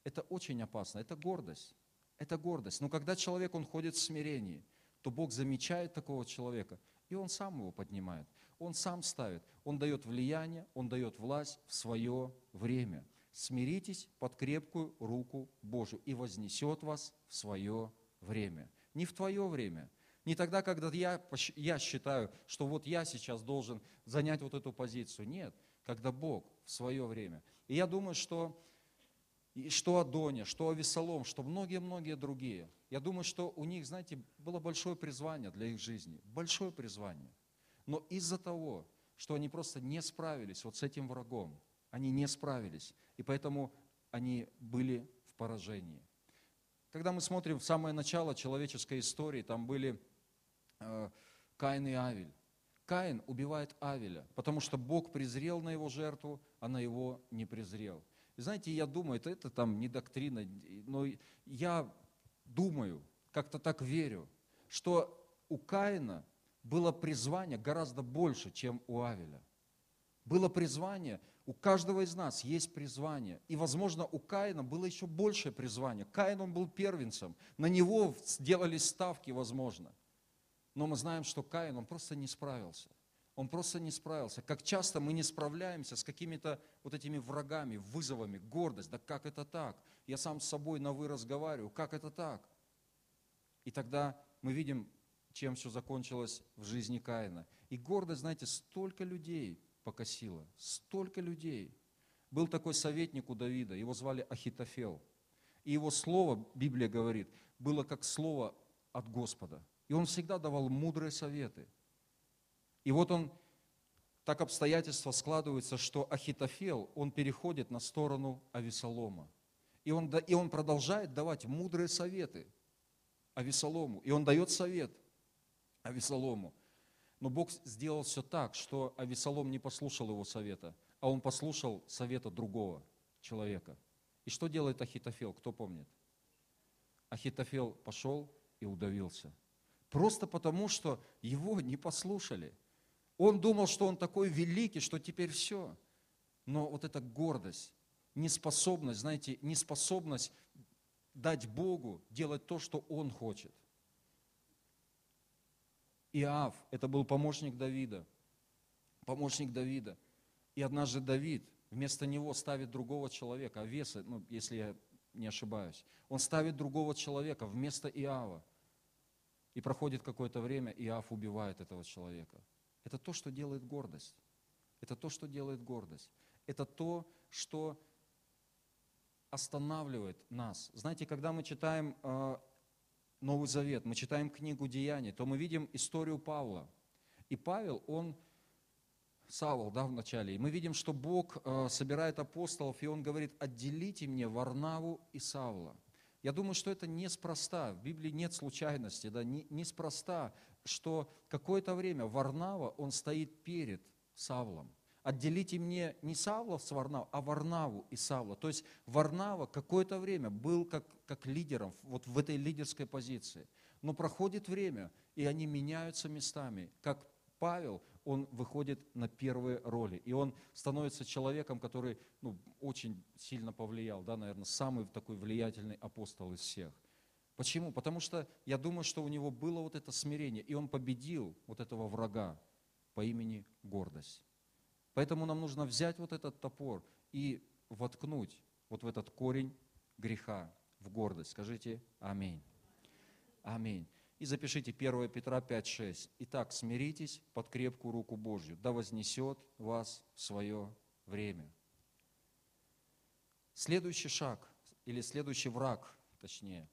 это очень опасно, это гордость. Это гордость. Но когда человек, он ходит в смирении, то Бог замечает такого человека, и он сам его поднимает. Он сам ставит, он дает влияние, он дает власть в свое время. Смиритесь под крепкую руку Божию, и вознесет вас в свое время. Не в твое время, не тогда, когда я, я считаю, что вот я сейчас должен занять вот эту позицию. Нет, когда Бог в свое время. И я думаю, что что Адония, что Авесолом, что многие-многие другие. Я думаю, что у них, знаете, было большое призвание для их жизни. Большое призвание. Но из-за того, что они просто не справились вот с этим врагом, они не справились, и поэтому они были в поражении. Когда мы смотрим в самое начало человеческой истории, там были э, Каин и Авель. Каин убивает Авеля, потому что Бог презрел на его жертву, а на его не презрел. И знаете, я думаю, это, это там не доктрина, но я думаю, как-то так верю, что у Каина было призвание гораздо больше, чем у Авеля. Было призвание, у каждого из нас есть призвание. И, возможно, у Каина было еще большее призвание. Каин, он был первенцем. На него сделали ставки, возможно. Но мы знаем, что Каин, он просто не справился. Он просто не справился. Как часто мы не справляемся с какими-то вот этими врагами, вызовами, гордость. Да как это так? Я сам с собой на вы разговариваю. Как это так? И тогда мы видим, чем все закончилось в жизни Каина. И гордость, знаете, столько людей покосила, столько людей. Был такой советник у Давида, его звали Ахитофел. И его слово, Библия говорит, было как слово от Господа. И он всегда давал мудрые советы. И вот он, так обстоятельства складываются, что Ахитофел, он переходит на сторону Авесолома. И он, и он продолжает давать мудрые советы Авесолому. И он дает совет Авесолому. Но Бог сделал все так, что Авесолом не послушал его совета, а он послушал совета другого человека. И что делает Ахитофел, кто помнит? Ахитофел пошел и удавился. Просто потому, что его не послушали – он думал, что он такой великий, что теперь все. Но вот эта гордость, неспособность, знаете, неспособность дать Богу делать то, что Он хочет. Иав, это был помощник Давида, помощник Давида. И однажды Давид вместо него ставит другого человека, Авеса, ну, если я не ошибаюсь. Он ставит другого человека вместо Иава. И проходит какое-то время, Иав убивает этого человека – это то, что делает гордость. Это то, что делает гордость. Это то, что останавливает нас. Знаете, когда мы читаем э, Новый Завет, мы читаем книгу Деяний, то мы видим историю Павла. И Павел, он, Савол, да, в начале, и мы видим, что Бог э, собирает апостолов, и он говорит, отделите мне Варнаву и Савла. Я думаю, что это неспроста. В Библии нет случайности, да, неспроста что какое-то время Варнава, он стоит перед Савлом. Отделите мне не Савла с Варнаву, а Варнаву и Савла. То есть Варнава какое-то время был как, как лидером вот в этой лидерской позиции. Но проходит время, и они меняются местами. Как Павел, он выходит на первые роли. И он становится человеком, который ну, очень сильно повлиял, да, наверное, самый такой влиятельный апостол из всех. Почему? Потому что я думаю, что у него было вот это смирение, и он победил вот этого врага по имени гордость. Поэтому нам нужно взять вот этот топор и воткнуть вот в этот корень греха, в гордость. Скажите аминь. Аминь. И запишите 1 Петра 5,6. Итак, смиритесь под крепкую руку Божью, да вознесет вас в свое время. Следующий шаг или следующий враг точнее.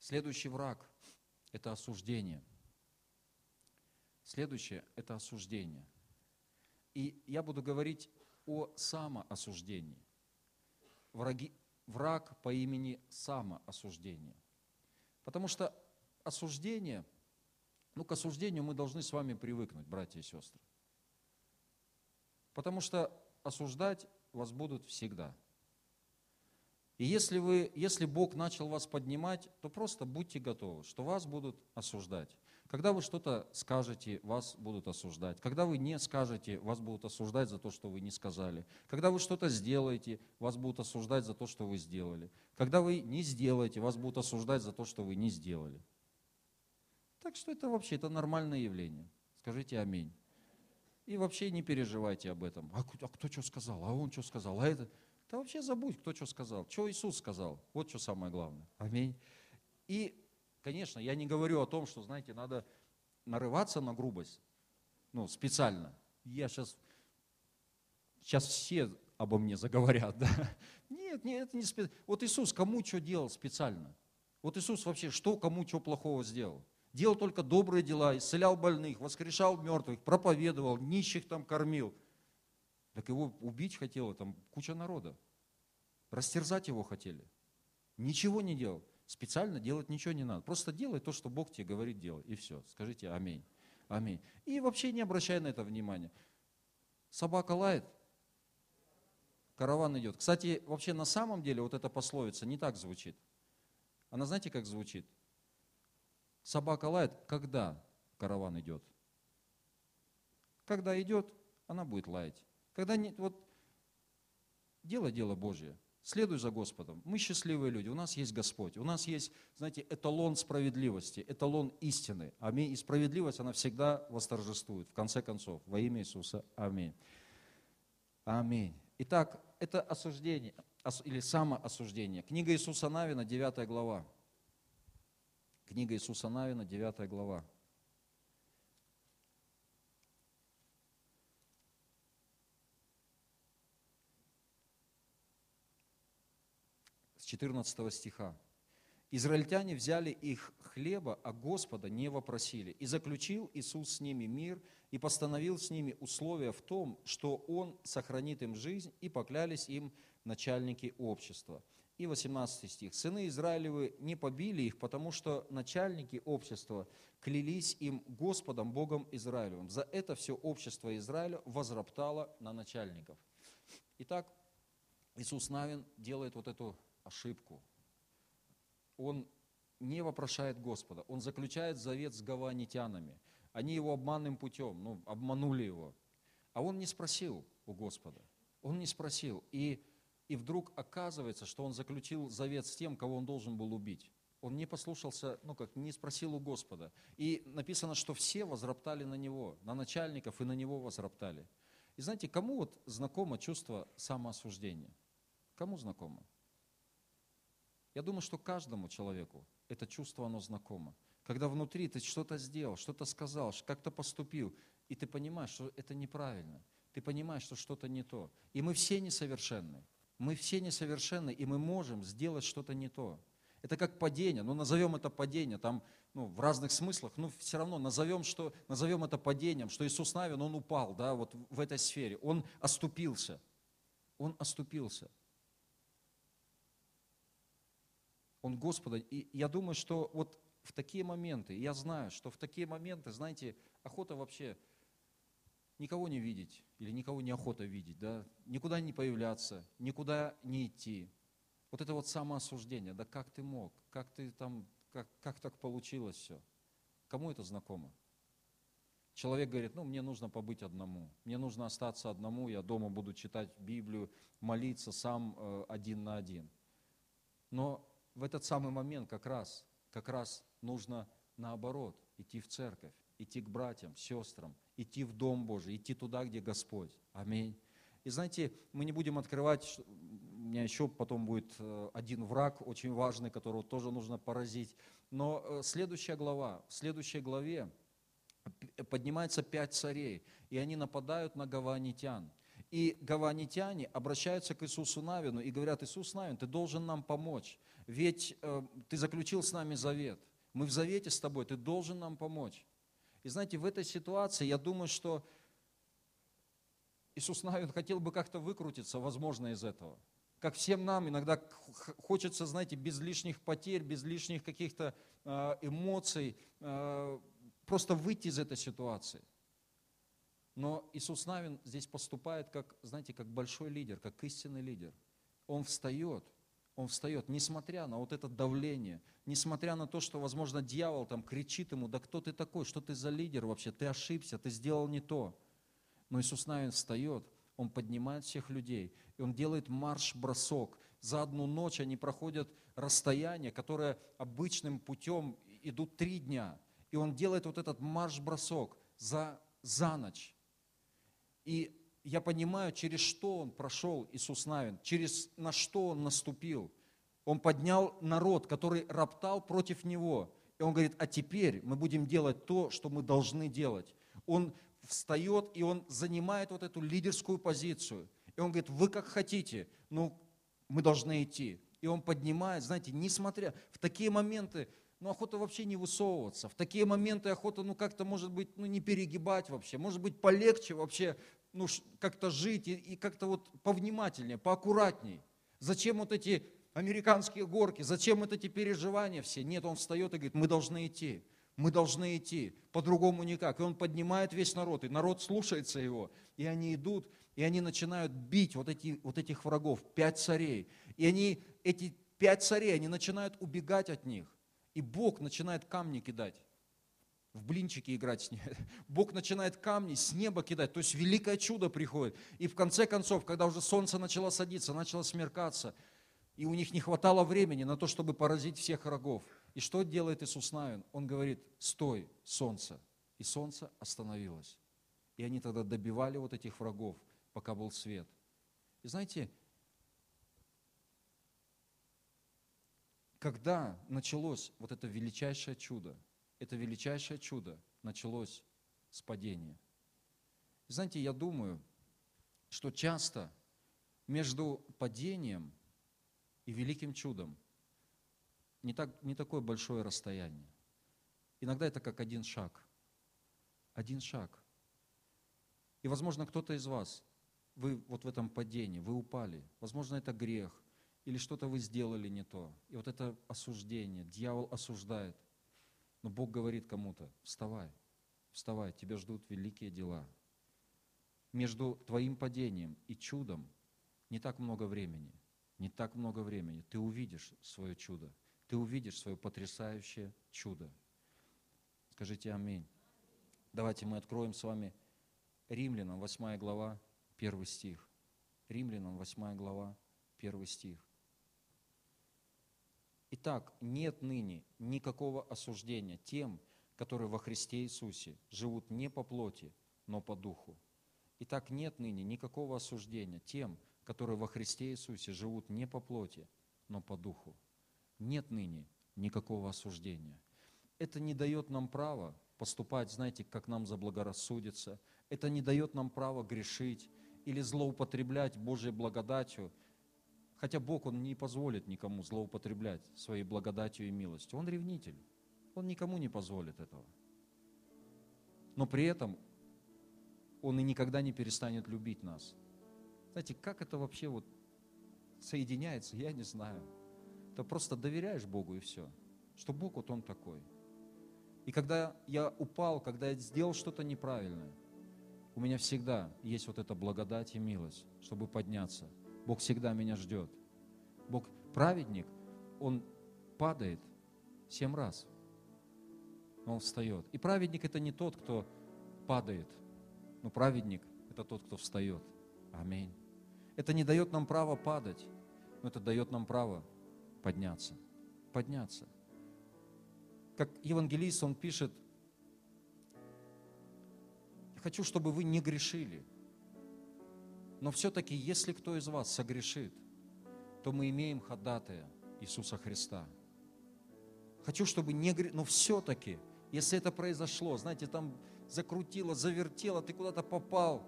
Следующий враг – это осуждение. Следующее – это осуждение. И я буду говорить о самоосуждении. Враги, враг по имени самоосуждение. Потому что осуждение, ну к осуждению мы должны с вами привыкнуть, братья и сестры. Потому что осуждать вас будут всегда – и если, вы, если Бог начал вас поднимать, то просто будьте готовы, что вас будут осуждать. Когда вы что-то скажете, вас будут осуждать. Когда вы не скажете, вас будут осуждать за то, что вы не сказали. Когда вы что-то сделаете, вас будут осуждать за то, что вы сделали. Когда вы не сделаете, вас будут осуждать за то, что вы не сделали. Так что это вообще это нормальное явление. Скажите аминь. И вообще не переживайте об этом. А, а кто что сказал? А он что сказал? А это... Да вообще забудь, кто что сказал. Что Иисус сказал? Вот что самое главное. Аминь. И, конечно, я не говорю о том, что, знаете, надо нарываться на грубость. Ну, специально. Я сейчас, сейчас все обо мне заговорят, да? Нет, нет, это не специально. Вот Иисус кому что делал специально? Вот Иисус вообще что кому что плохого сделал? Делал только добрые дела, исцелял больных, воскрешал мертвых, проповедовал, нищих там кормил – так его убить хотела там куча народа. Растерзать его хотели. Ничего не делал. Специально делать ничего не надо. Просто делай то, что Бог тебе говорит делай. И все. Скажите аминь. Аминь. И вообще не обращай на это внимания. Собака лает, караван идет. Кстати, вообще на самом деле вот эта пословица не так звучит. Она знаете, как звучит? Собака лает, когда караван идет. Когда идет, она будет лаять. Когда не, вот, дело дело Божье, следуй за Господом. Мы счастливые люди, у нас есть Господь, у нас есть, знаете, эталон справедливости, эталон истины. Аминь. И справедливость, она всегда восторжествует, в конце концов, во имя Иисуса. Аминь. Аминь. Итак, это осуждение или самоосуждение. Книга Иисуса Навина, 9 глава. Книга Иисуса Навина, 9 глава. 14 стиха. Израильтяне взяли их хлеба, а Господа не вопросили. И заключил Иисус с ними мир и постановил с ними условия в том, что Он сохранит им жизнь, и поклялись им начальники общества. И 18 стих. «Сыны Израилевы не побили их, потому что начальники общества клялись им Господом, Богом Израилевым. За это все общество Израиля возроптало на начальников». Итак, Иисус Навин делает вот эту ошибку. Он не вопрошает Господа, он заключает завет с гаванитянами. Они его обманным путем, ну, обманули его. А он не спросил у Господа, он не спросил. И, и вдруг оказывается, что он заключил завет с тем, кого он должен был убить. Он не послушался, ну как, не спросил у Господа. И написано, что все возроптали на него, на начальников и на него возроптали. И знаете, кому вот знакомо чувство самоосуждения? Кому знакомо? Я думаю, что каждому человеку это чувство, оно знакомо. Когда внутри ты что-то сделал, что-то сказал, как-то поступил, и ты понимаешь, что это неправильно. Ты понимаешь, что что-то не то. И мы все несовершенны. Мы все несовершенны, и мы можем сделать что-то не то. Это как падение, ну назовем это падение, там ну, в разных смыслах, но все равно назовем, что, назовем это падением, что Иисус Навин, он упал да, вот в этой сфере, он оступился. Он оступился. Он Господа. И я думаю, что вот в такие моменты, я знаю, что в такие моменты, знаете, охота вообще никого не видеть или никого не охота видеть, да, никуда не появляться, никуда не идти. Вот это вот самоосуждение, да как ты мог, как ты там, как, как так получилось все. Кому это знакомо? Человек говорит, ну мне нужно побыть одному, мне нужно остаться одному, я дома буду читать Библию, молиться сам э, один на один. Но в этот самый момент как раз, как раз нужно наоборот идти в церковь, идти к братьям, сестрам, идти в Дом Божий, идти туда, где Господь. Аминь. И знаете, мы не будем открывать, у меня еще потом будет э, один враг очень важный, которого тоже нужно поразить. Но э, следующая глава, в следующей главе поднимается пять царей, и они нападают на гаванитян. И гаванитяне обращаются к Иисусу Навину и говорят, Иисус Навин, ты должен нам помочь, ведь э, ты заключил с нами завет. Мы в завете с тобой, ты должен нам помочь. И знаете, в этой ситуации я думаю, что Иисус Навин хотел бы как-то выкрутиться, возможно, из этого. Как всем нам иногда хочется, знаете, без лишних потерь, без лишних каких-то э, эмоций, э, просто выйти из этой ситуации. Но Иисус Навин здесь поступает как, знаете, как большой лидер, как истинный лидер. Он встает, он встает, несмотря на вот это давление, несмотря на то, что, возможно, дьявол там кричит ему, да кто ты такой, что ты за лидер вообще, ты ошибся, ты сделал не то. Но Иисус Навин встает, он поднимает всех людей, и он делает марш-бросок. За одну ночь они проходят расстояние, которое обычным путем идут три дня. И он делает вот этот марш-бросок за, за ночь. И я понимаю, через что он прошел, Иисус Навин, через на что он наступил. Он поднял народ, который роптал против него. И он говорит, а теперь мы будем делать то, что мы должны делать. Он встает, и он занимает вот эту лидерскую позицию. И он говорит, вы как хотите, но мы должны идти. И он поднимает, знаете, несмотря в такие моменты, ну, охота вообще не высовываться. В такие моменты охота, ну, как-то, может быть, ну, не перегибать вообще. Может быть, полегче вообще, ну, как-то жить и, и как-то вот повнимательнее, поаккуратней. Зачем вот эти американские горки, зачем вот эти переживания все? Нет, он встает и говорит, мы должны идти. Мы должны идти, по-другому никак. И он поднимает весь народ, и народ слушается его. И они идут, и они начинают бить вот, эти, вот этих врагов, пять царей. И они, эти пять царей, они начинают убегать от них. И Бог начинает камни кидать, в блинчики играть с ними. Бог начинает камни с неба кидать, то есть великое чудо приходит. И в конце концов, когда уже солнце начало садиться, начало смеркаться, и у них не хватало времени на то, чтобы поразить всех врагов. И что делает Иисус Навин? Он говорит, стой, солнце. И солнце остановилось. И они тогда добивали вот этих врагов, пока был свет. И знаете, когда началось вот это величайшее чудо, это величайшее чудо началось с падения. И знаете, я думаю, что часто между падением и великим чудом не, так, не такое большое расстояние. Иногда это как один шаг. Один шаг. И, возможно, кто-то из вас, вы вот в этом падении, вы упали. Возможно, это грех, или что-то вы сделали не то. И вот это осуждение, дьявол осуждает. Но Бог говорит кому-то, вставай, вставай, тебя ждут великие дела. Между твоим падением и чудом не так много времени, не так много времени. Ты увидишь свое чудо ты увидишь свое потрясающее чудо. Скажите аминь. Давайте мы откроем с вами Римлянам 8 глава, 1 стих. Римлянам 8 глава, 1 стих. Итак, нет ныне никакого осуждения тем, которые во Христе Иисусе живут не по плоти, но по духу. Итак, нет ныне никакого осуждения тем, которые во Христе Иисусе живут не по плоти, но по духу нет ныне никакого осуждения. Это не дает нам права поступать, знаете, как нам заблагорассудится. Это не дает нам права грешить или злоупотреблять Божьей благодатью. Хотя Бог, Он не позволит никому злоупотреблять своей благодатью и милостью. Он ревнитель. Он никому не позволит этого. Но при этом Он и никогда не перестанет любить нас. Знаете, как это вообще вот соединяется, я не знаю то просто доверяешь Богу и все. Что Бог вот Он такой. И когда я упал, когда я сделал что-то неправильное, у меня всегда есть вот эта благодать и милость, чтобы подняться. Бог всегда меня ждет. Бог праведник, он падает семь раз, он встает. И праведник это не тот, кто падает, но праведник это тот, кто встает. Аминь. Это не дает нам права падать, но это дает нам право подняться. Подняться. Как евангелист, он пишет, хочу, чтобы вы не грешили. Но все-таки, если кто из вас согрешит, то мы имеем ходатая Иисуса Христа. Хочу, чтобы не грешили, но все-таки, если это произошло, знаете, там закрутило, завертело, ты куда-то попал,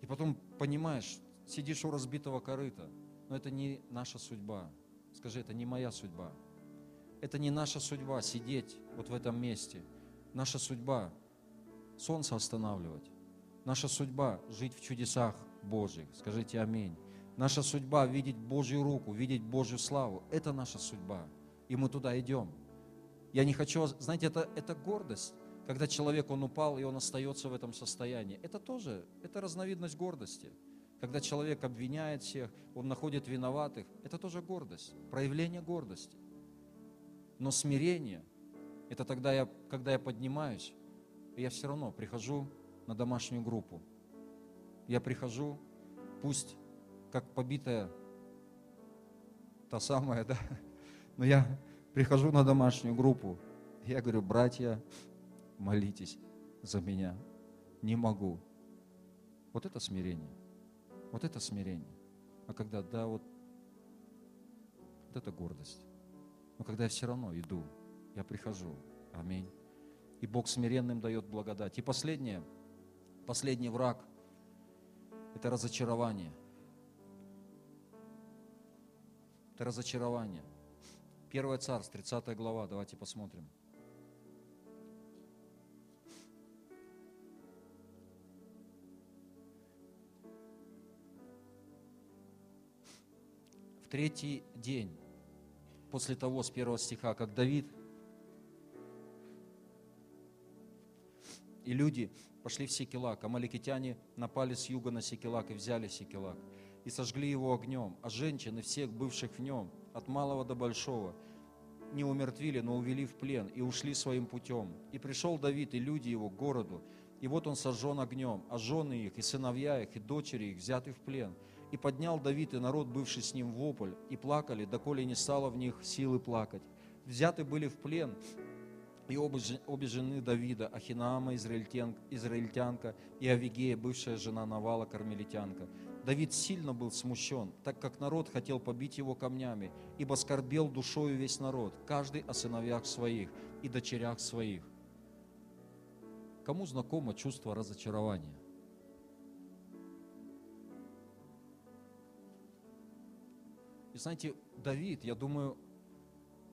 И потом понимаешь, сидишь у разбитого корыта, но это не наша судьба. Скажи, это не моя судьба. Это не наша судьба сидеть вот в этом месте. Наша судьба солнце останавливать. Наша судьба жить в чудесах Божьих. Скажите аминь. Наша судьба видеть Божью руку, видеть Божью славу. Это наша судьба. И мы туда идем. Я не хочу, знаете, это, это гордость, когда человек, он упал, и он остается в этом состоянии. Это тоже, это разновидность гордости. Когда человек обвиняет всех, он находит виноватых, это тоже гордость, проявление гордости. Но смирение, это тогда, я, когда я поднимаюсь, я все равно прихожу на домашнюю группу. Я прихожу, пусть как побитая та самая, да, но я прихожу на домашнюю группу, я говорю, братья, молитесь за меня. Не могу. Вот это смирение. Вот это смирение. А когда, да, вот, вот это гордость. Но когда я все равно иду, я прихожу. Аминь. И Бог смиренным дает благодать. И последнее, последний враг – это разочарование. Это разочарование. Первое царство, 30 глава, давайте посмотрим. В третий день после того, с первого стиха, как Давид и люди пошли в Секелак. Амаликитяне напали с юга на Секелак и взяли Секелак. И сожгли его огнем, а женщины всех бывших в нем – от малого до большого, не умертвили, но увели в плен и ушли своим путем. И пришел Давид и люди его к городу, и вот он сожжен огнем, а жены их, и сыновья их, и дочери их взяты в плен. И поднял Давид и народ, бывший с ним, вопль, и плакали, доколе не стало в них силы плакать. Взяты были в плен и обе, жены Давида, Ахинаама, израильтянка, и Авигея, бывшая жена Навала, кармелитянка. Давид сильно был смущен, так как народ хотел побить его камнями, ибо скорбел душою весь народ, каждый о сыновьях своих и дочерях своих. Кому знакомо чувство разочарования? И знаете, Давид, я думаю,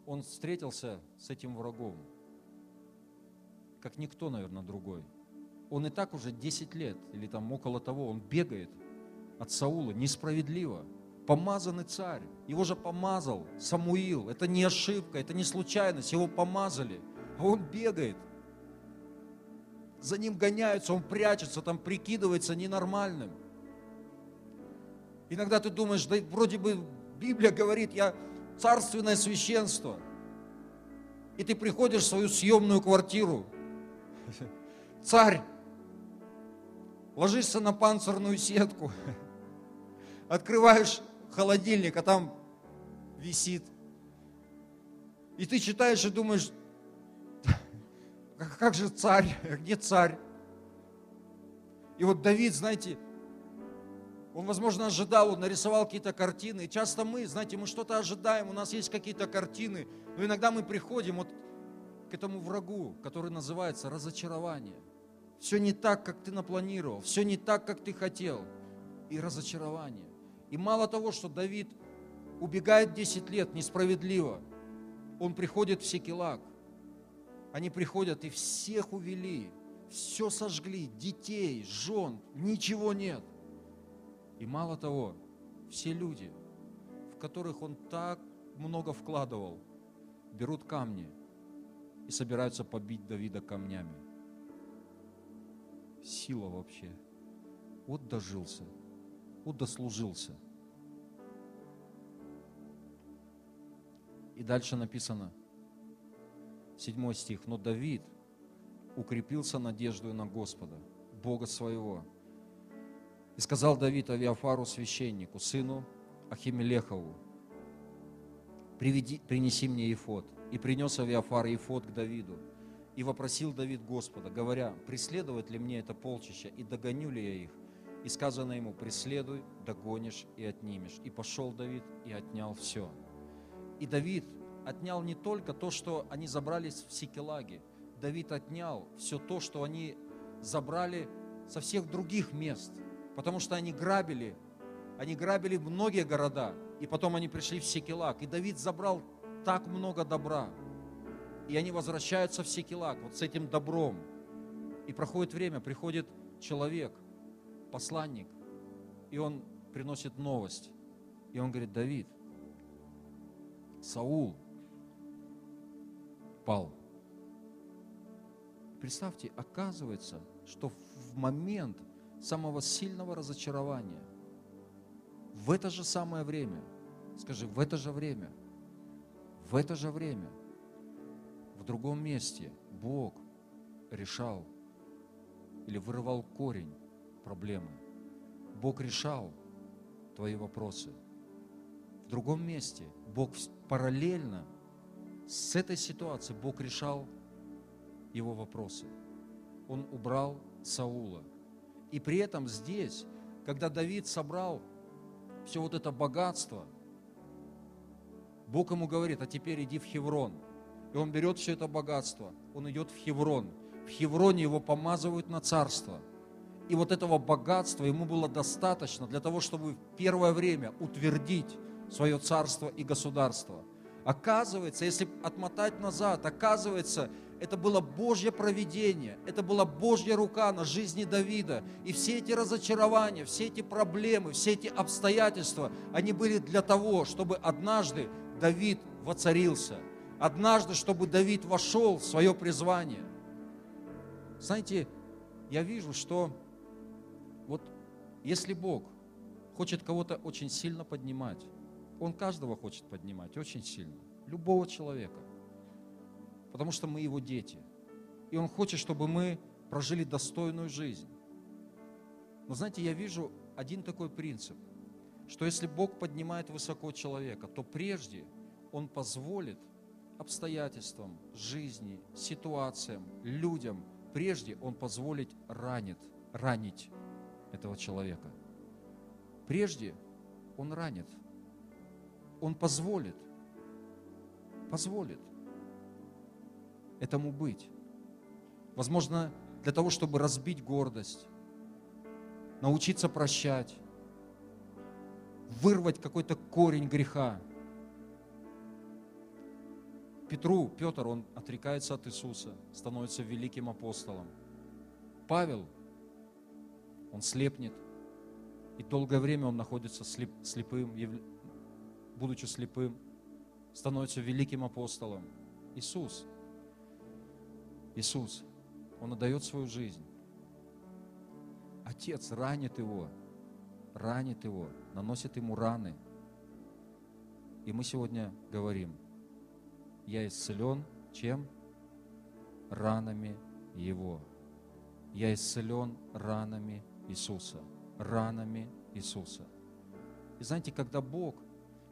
он встретился с этим врагом, как никто, наверное, другой. Он и так уже 10 лет, или там около того, он бегает – от Саула несправедливо. Помазанный царь, его же помазал Самуил. Это не ошибка, это не случайность, его помазали. А он бегает. За ним гоняются, он прячется, там прикидывается ненормальным. Иногда ты думаешь, да вроде бы Библия говорит, я царственное священство. И ты приходишь в свою съемную квартиру. Царь, ложишься на панцирную сетку открываешь холодильник, а там висит. И ты читаешь и думаешь, как же царь, где царь? И вот Давид, знаете, он, возможно, ожидал, он нарисовал какие-то картины. И часто мы, знаете, мы что-то ожидаем, у нас есть какие-то картины, но иногда мы приходим вот к этому врагу, который называется разочарование. Все не так, как ты напланировал, все не так, как ты хотел. И разочарование. И мало того, что Давид убегает 10 лет несправедливо, он приходит в Секелак. Они приходят и всех увели, все сожгли, детей, жен, ничего нет. И мало того, все люди, в которых он так много вкладывал, берут камни и собираются побить Давида камнями. Сила вообще. Вот дожился – удослужился. И дальше написано, седьмой стих, но Давид укрепился надеждой на Господа, Бога своего. И сказал Давид Авиафару священнику, сыну Ахимелехову, Приведи, принеси мне Ефот. И принес Авиафар Ефот к Давиду. И вопросил Давид Господа, говоря, преследовать ли мне это полчища, и догоню ли я их? И сказано ему, преследуй, догонишь и отнимешь. И пошел Давид и отнял все. И Давид отнял не только то, что они забрались в Сикелаге. Давид отнял все то, что они забрали со всех других мест. Потому что они грабили, они грабили многие города, и потом они пришли в Секелак. И Давид забрал так много добра. И они возвращаются в Секелак вот с этим добром. И проходит время, приходит человек, посланник, и он приносит новость. И он говорит, Давид, Саул пал. Представьте, оказывается, что в момент самого сильного разочарования, в это же самое время, скажи, в это же время, в это же время, в другом месте Бог решал или вырывал корень проблемы. Бог решал твои вопросы. В другом месте Бог параллельно с этой ситуацией Бог решал его вопросы. Он убрал Саула. И при этом здесь, когда Давид собрал все вот это богатство, Бог ему говорит, а теперь иди в Хеврон. И он берет все это богатство, он идет в Хеврон. В Хевроне его помазывают на царство. И вот этого богатства ему было достаточно для того, чтобы в первое время утвердить свое царство и государство. Оказывается, если отмотать назад, оказывается, это было Божье провидение, это была Божья рука на жизни Давида. И все эти разочарования, все эти проблемы, все эти обстоятельства, они были для того, чтобы однажды Давид воцарился. Однажды, чтобы Давид вошел в свое призвание. Знаете, я вижу, что вот если Бог хочет кого-то очень сильно поднимать, Он каждого хочет поднимать очень сильно, любого человека потому что мы Его дети. И Он хочет, чтобы мы прожили достойную жизнь. Но знаете, я вижу один такой принцип, что если Бог поднимает высоко человека, то прежде Он позволит обстоятельствам, жизни, ситуациям, людям, прежде Он позволит ранит, ранить этого человека. Прежде Он ранит. Он позволит. Позволит этому быть. Возможно, для того, чтобы разбить гордость, научиться прощать, вырвать какой-то корень греха. Петру, Петр, он отрекается от Иисуса, становится великим апостолом. Павел, он слепнет, и долгое время он находится слеп, слепым, будучи слепым, становится великим апостолом. Иисус – Иисус, Он отдает свою жизнь. Отец ранит его, ранит его, наносит ему раны. И мы сегодня говорим, я исцелен чем? Ранами Его. Я исцелен ранами Иисуса. Ранами Иисуса. И знаете, когда Бог,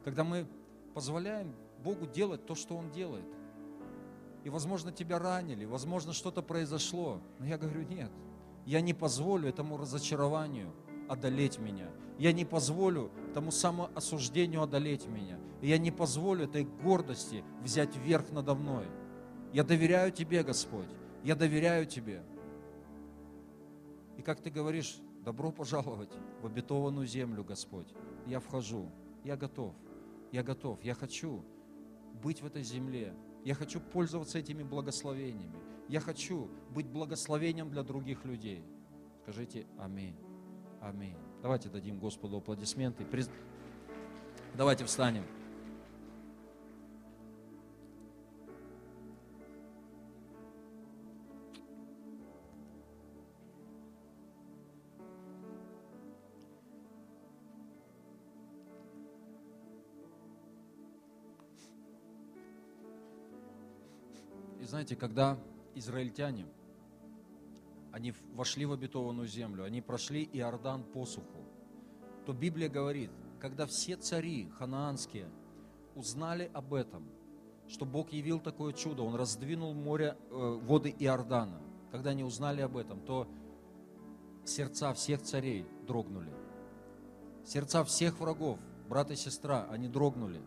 когда мы позволяем Богу делать то, что Он делает, и, возможно, тебя ранили, возможно, что-то произошло. Но я говорю, нет, я не позволю этому разочарованию одолеть меня. Я не позволю тому самоосуждению одолеть меня. я не позволю этой гордости взять верх надо мной. Я доверяю Тебе, Господь. Я доверяю Тебе. И как Ты говоришь, добро пожаловать в обетованную землю, Господь. Я вхожу. Я готов. Я готов. Я хочу быть в этой земле. Я хочу пользоваться этими благословениями. Я хочу быть благословением для других людей. Скажите аминь. Аминь. Давайте дадим Господу аплодисменты. Давайте встанем. знаете, когда израильтяне, они вошли в обетованную землю, они прошли Иордан посуху, то Библия говорит, когда все цари ханаанские узнали об этом, что Бог явил такое чудо, Он раздвинул море, э, воды Иордана, когда они узнали об этом, то сердца всех царей дрогнули. Сердца всех врагов, брат и сестра, они дрогнули.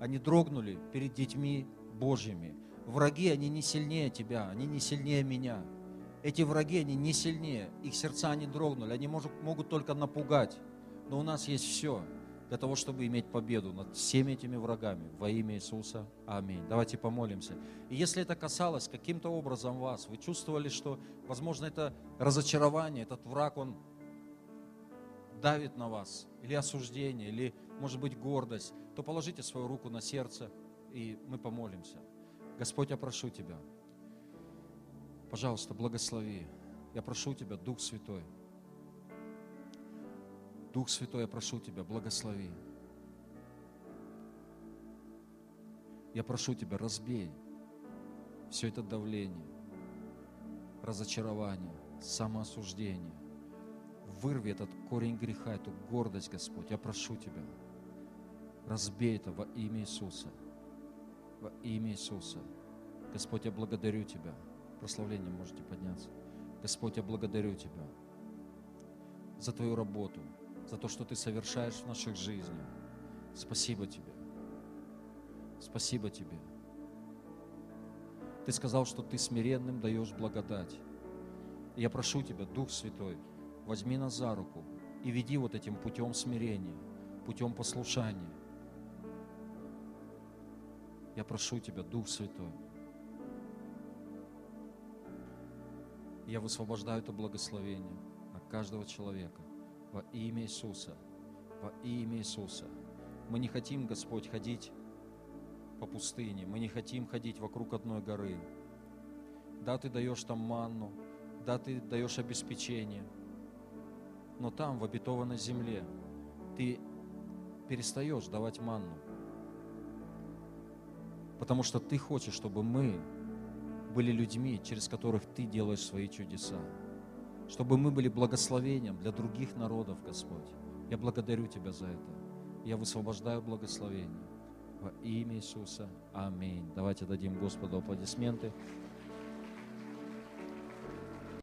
Они дрогнули перед детьми Божьими. Враги, они не сильнее тебя, они не сильнее меня. Эти враги, они не сильнее, их сердца не дрогнули, они может, могут только напугать. Но у нас есть все для того, чтобы иметь победу над всеми этими врагами. Во имя Иисуса. Аминь. Давайте помолимся. И если это касалось каким-то образом вас, вы чувствовали, что, возможно, это разочарование, этот враг, он давит на вас, или осуждение, или, может быть, гордость, то положите свою руку на сердце, и мы помолимся. Господь, я прошу Тебя, пожалуйста, благослови. Я прошу Тебя, Дух Святой, Дух Святой, я прошу Тебя, благослови. Я прошу Тебя, разбей все это давление, разочарование, самоосуждение. Вырви этот корень греха, эту гордость, Господь. Я прошу Тебя, разбей это во имя Иисуса. Во имя Иисуса. Господь, я благодарю Тебя. Прославление можете подняться. Господь, я благодарю Тебя за Твою работу, за то, что Ты совершаешь в наших жизнях. Спасибо Тебе. Спасибо Тебе. Ты сказал, что Ты смиренным даешь благодать. И я прошу Тебя, Дух Святой, возьми нас за руку и веди вот этим путем смирения, путем послушания. Я прошу Тебя, Дух Святой. Я высвобождаю это благословение на каждого человека во имя Иисуса, во имя Иисуса. Мы не хотим, Господь, ходить по пустыне, мы не хотим ходить вокруг одной горы. Да, Ты даешь там манну, да, Ты даешь обеспечение, но там, в обетованной земле, Ты перестаешь давать манну, потому что Ты хочешь, чтобы мы были людьми, через которых Ты делаешь свои чудеса чтобы мы были благословением для других народов, Господь. Я благодарю Тебя за это. Я высвобождаю благословение. Во имя Иисуса. Аминь. Давайте дадим Господу аплодисменты.